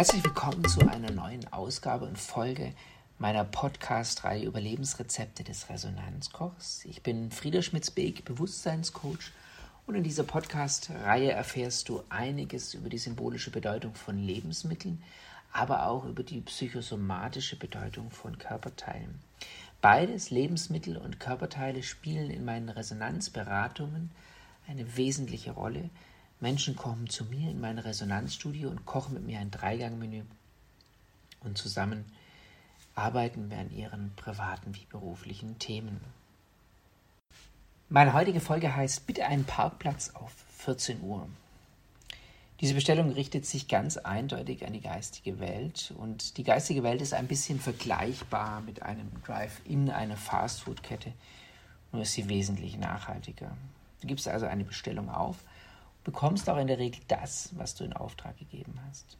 Herzlich willkommen zu einer neuen Ausgabe und Folge meiner Podcast-Reihe Überlebensrezepte des Resonanzkochs. Ich bin Frieder Schmitz-Beek, Bewusstseinscoach und in dieser Podcast-Reihe erfährst du einiges über die symbolische Bedeutung von Lebensmitteln, aber auch über die psychosomatische Bedeutung von Körperteilen. Beides, Lebensmittel und Körperteile, spielen in meinen Resonanzberatungen eine wesentliche Rolle. Menschen kommen zu mir in mein Resonanzstudio und kochen mit mir ein Dreigangmenü und zusammen arbeiten wir an ihren privaten wie beruflichen Themen. Meine heutige Folge heißt Bitte einen Parkplatz auf 14 Uhr. Diese Bestellung richtet sich ganz eindeutig an die geistige Welt und die geistige Welt ist ein bisschen vergleichbar mit einem Drive-in einer Fastfood-Kette, nur ist sie wesentlich nachhaltiger. Du gibst also eine Bestellung auf, bekommst auch in der Regel das, was du in Auftrag gegeben hast.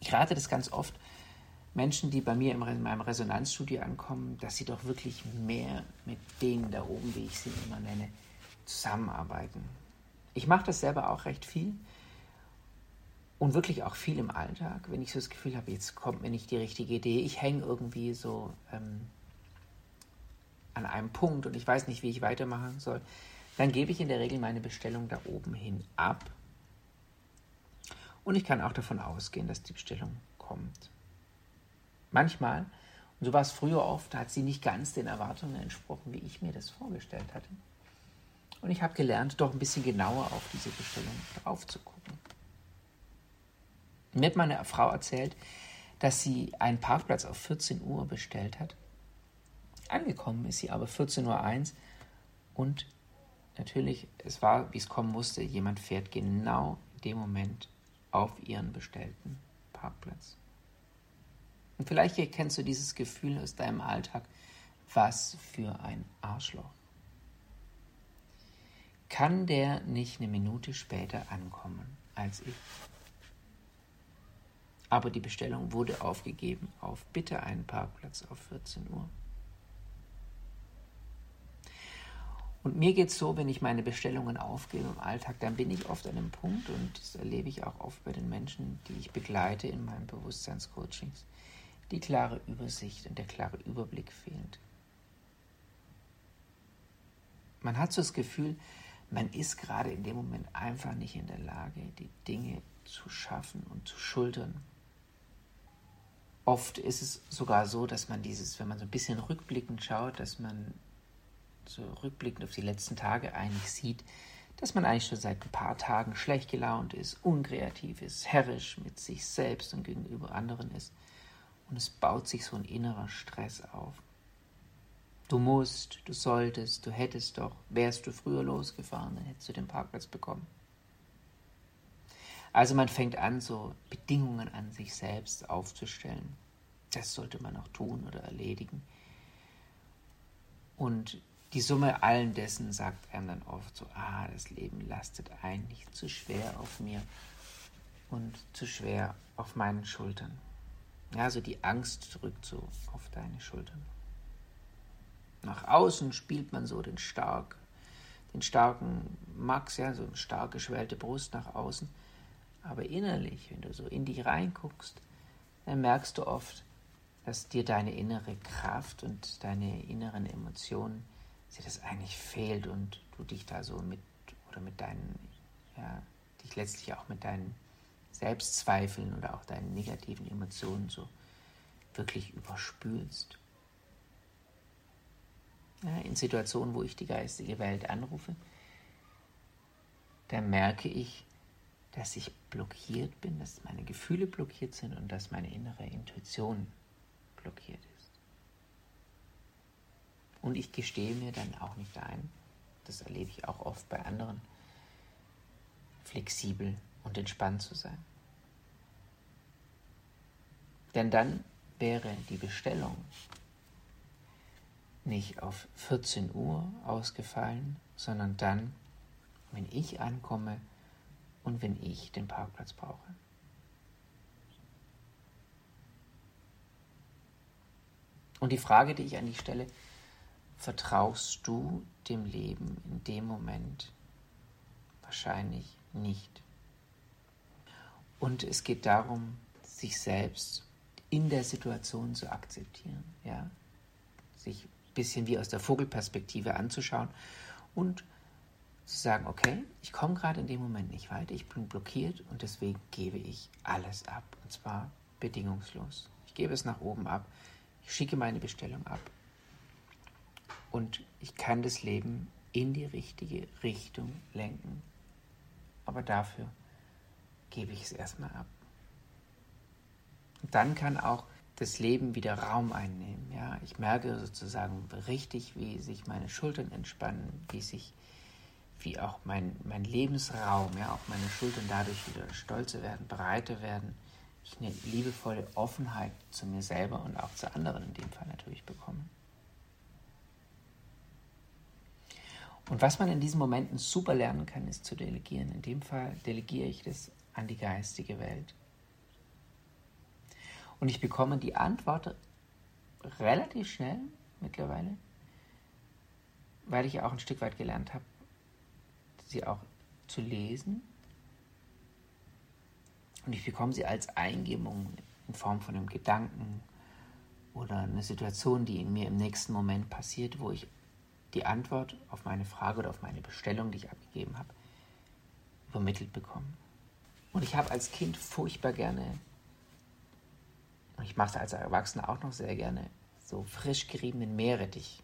Ich rate das ganz oft, Menschen, die bei mir in meinem Resonanzstudio ankommen, dass sie doch wirklich mehr mit denen da oben, wie ich sie immer nenne, zusammenarbeiten. Ich mache das selber auch recht viel und wirklich auch viel im Alltag, wenn ich so das Gefühl habe, jetzt kommt mir nicht die richtige Idee, ich hänge irgendwie so ähm, an einem Punkt und ich weiß nicht, wie ich weitermachen soll, dann gebe ich in der Regel meine Bestellung da oben hin ab und ich kann auch davon ausgehen, dass die Bestellung kommt. Manchmal, und so war es früher oft, hat sie nicht ganz den Erwartungen entsprochen, wie ich mir das vorgestellt hatte. Und ich habe gelernt, doch ein bisschen genauer auf diese Bestellung drauf zu gucken. Mir hat meine Frau erzählt, dass sie einen Parkplatz auf 14 Uhr bestellt hat. Angekommen ist sie aber 14.01 Uhr und natürlich, es war, wie es kommen musste, jemand fährt genau in dem Moment auf ihren bestellten Parkplatz. Und vielleicht kennst du dieses Gefühl aus deinem Alltag. Was für ein Arschloch. Kann der nicht eine Minute später ankommen als ich? Aber die Bestellung wurde aufgegeben auf bitte einen Parkplatz auf 14 Uhr. Und mir geht es so, wenn ich meine Bestellungen aufgebe im Alltag, dann bin ich oft an einem Punkt, und das erlebe ich auch oft bei den Menschen, die ich begleite in meinen Bewusstseinscoachings, die klare Übersicht und der klare Überblick fehlt. Man hat so das Gefühl, man ist gerade in dem Moment einfach nicht in der Lage, die Dinge zu schaffen und zu schultern. Oft ist es sogar so, dass man dieses, wenn man so ein bisschen rückblickend schaut, dass man so rückblickend auf die letzten Tage eigentlich sieht, dass man eigentlich schon seit ein paar Tagen schlecht gelaunt ist, unkreativ ist, herrisch mit sich selbst und gegenüber anderen ist und es baut sich so ein innerer Stress auf. Du musst, du solltest, du hättest doch, wärst du früher losgefahren, dann hättest du den Parkplatz bekommen. Also man fängt an, so Bedingungen an sich selbst aufzustellen. Das sollte man auch tun oder erledigen. Und die Summe allen dessen sagt einem dann oft so, ah, das Leben lastet eigentlich zu schwer auf mir und zu schwer auf meinen Schultern. Ja, also die Angst drückt so auf deine Schultern. Nach außen spielt man so den stark, den starken Max, ja, so eine stark geschwellte Brust nach außen. Aber innerlich, wenn du so in dich reinguckst, dann merkst du oft, dass dir deine innere Kraft und deine inneren Emotionen, dir das eigentlich fehlt und du dich da so mit oder mit deinen, ja, dich letztlich auch mit deinen Selbstzweifeln oder auch deinen negativen Emotionen so wirklich überspülst. Ja, in Situationen, wo ich die geistige Welt anrufe, da merke ich, dass ich blockiert bin, dass meine Gefühle blockiert sind und dass meine innere Intuition blockiert ist. Und ich gestehe mir dann auch nicht ein, das erlebe ich auch oft bei anderen, flexibel und entspannt zu sein. Denn dann wäre die Bestellung nicht auf 14 Uhr ausgefallen, sondern dann, wenn ich ankomme und wenn ich den Parkplatz brauche. Und die Frage, die ich an dich stelle, vertraust du dem Leben in dem Moment wahrscheinlich nicht. Und es geht darum, sich selbst in der Situation zu akzeptieren, ja, sich ein bisschen wie aus der Vogelperspektive anzuschauen und zu sagen, okay, ich komme gerade in dem Moment nicht weiter, ich bin blockiert und deswegen gebe ich alles ab und zwar bedingungslos. Ich gebe es nach oben ab, ich schicke meine Bestellung ab und ich kann das Leben in die richtige Richtung lenken. Aber dafür gebe ich es erstmal ab. Und dann kann auch das Leben wieder Raum einnehmen. Ja? Ich merke sozusagen richtig, wie sich meine Schultern entspannen, wie sich, wie auch mein, mein Lebensraum, ja, auch meine Schultern dadurch wieder stolzer werden, breiter werden. Ich eine liebevolle Offenheit zu mir selber und auch zu anderen in dem Fall natürlich bekomme. Und was man in diesen Momenten super lernen kann, ist zu delegieren. In dem Fall delegiere ich das an die geistige Welt. Und ich bekomme die Antwort relativ schnell mittlerweile, weil ich auch ein Stück weit gelernt habe, sie auch zu lesen. Und ich bekomme sie als Eingebung in Form von einem Gedanken oder einer Situation, die in mir im nächsten Moment passiert, wo ich die Antwort auf meine Frage oder auf meine Bestellung, die ich abgegeben habe, übermittelt bekommen. Und ich habe als Kind furchtbar gerne, und ich mache es als Erwachsener auch noch sehr gerne, so frisch geriebenen Meerrettich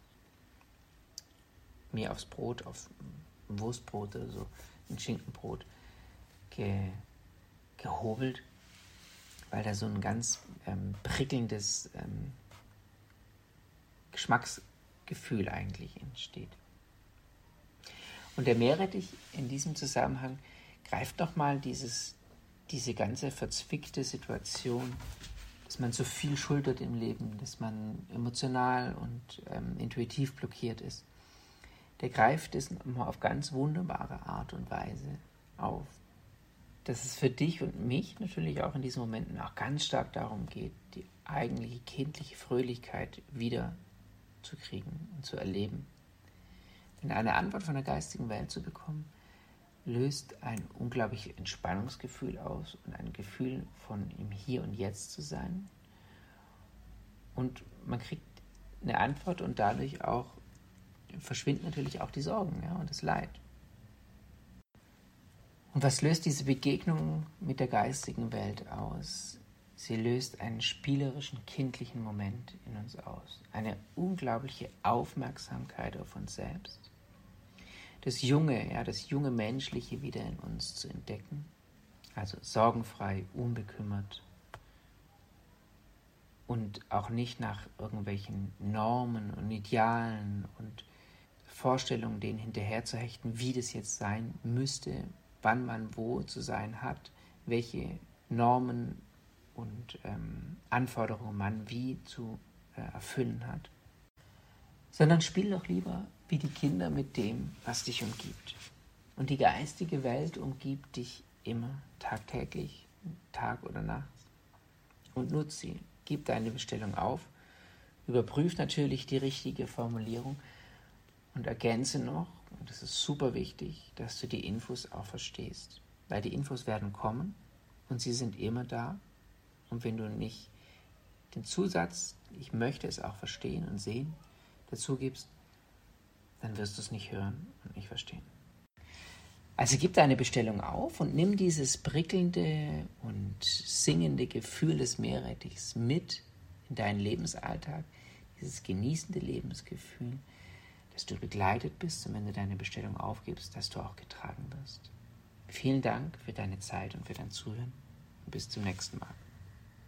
mir aufs Brot, auf Wurstbrot oder so, ein Schinkenbrot ge, gehobelt, weil da so ein ganz ähm, prickelndes ähm, Geschmacks Gefühl eigentlich entsteht. Und der Meerrettich in diesem Zusammenhang greift nochmal diese ganze verzwickte Situation, dass man so viel schultert im Leben, dass man emotional und ähm, intuitiv blockiert ist. Der greift es auf ganz wunderbare Art und Weise auf. Dass es für dich und mich natürlich auch in diesen Momenten auch ganz stark darum geht, die eigentliche kindliche Fröhlichkeit wieder zu kriegen und zu erleben. Denn eine Antwort von der geistigen Welt zu bekommen, löst ein unglaubliches Entspannungsgefühl aus und ein Gefühl von im Hier und Jetzt zu sein. Und man kriegt eine Antwort und dadurch auch verschwinden natürlich auch die Sorgen ja, und das Leid. Und was löst diese Begegnung mit der geistigen Welt aus? Sie löst einen spielerischen, kindlichen Moment in uns aus, eine unglaubliche Aufmerksamkeit auf uns selbst, das Junge, ja, das junge Menschliche wieder in uns zu entdecken, also sorgenfrei, unbekümmert. Und auch nicht nach irgendwelchen Normen und Idealen und Vorstellungen denen hinterherzuhechten, wie das jetzt sein müsste, wann man wo zu sein hat, welche Normen und ähm, Anforderungen man wie zu äh, erfüllen hat. Sondern spiel doch lieber wie die Kinder mit dem, was dich umgibt. Und die geistige Welt umgibt dich immer, tagtäglich, Tag oder Nacht. Und nutze sie. Gib deine Bestellung auf. Überprüf natürlich die richtige Formulierung und ergänze noch, und das ist super wichtig, dass du die Infos auch verstehst. Weil die Infos werden kommen und sie sind immer da und wenn du nicht den Zusatz, ich möchte es auch verstehen und sehen, dazu gibst, dann wirst du es nicht hören und nicht verstehen. Also gib deine Bestellung auf und nimm dieses prickelnde und singende Gefühl des Meerrettichs mit in deinen Lebensalltag, dieses genießende Lebensgefühl, dass du begleitet bist und wenn du deine Bestellung aufgibst, dass du auch getragen wirst. Vielen Dank für deine Zeit und für dein Zuhören und bis zum nächsten Mal.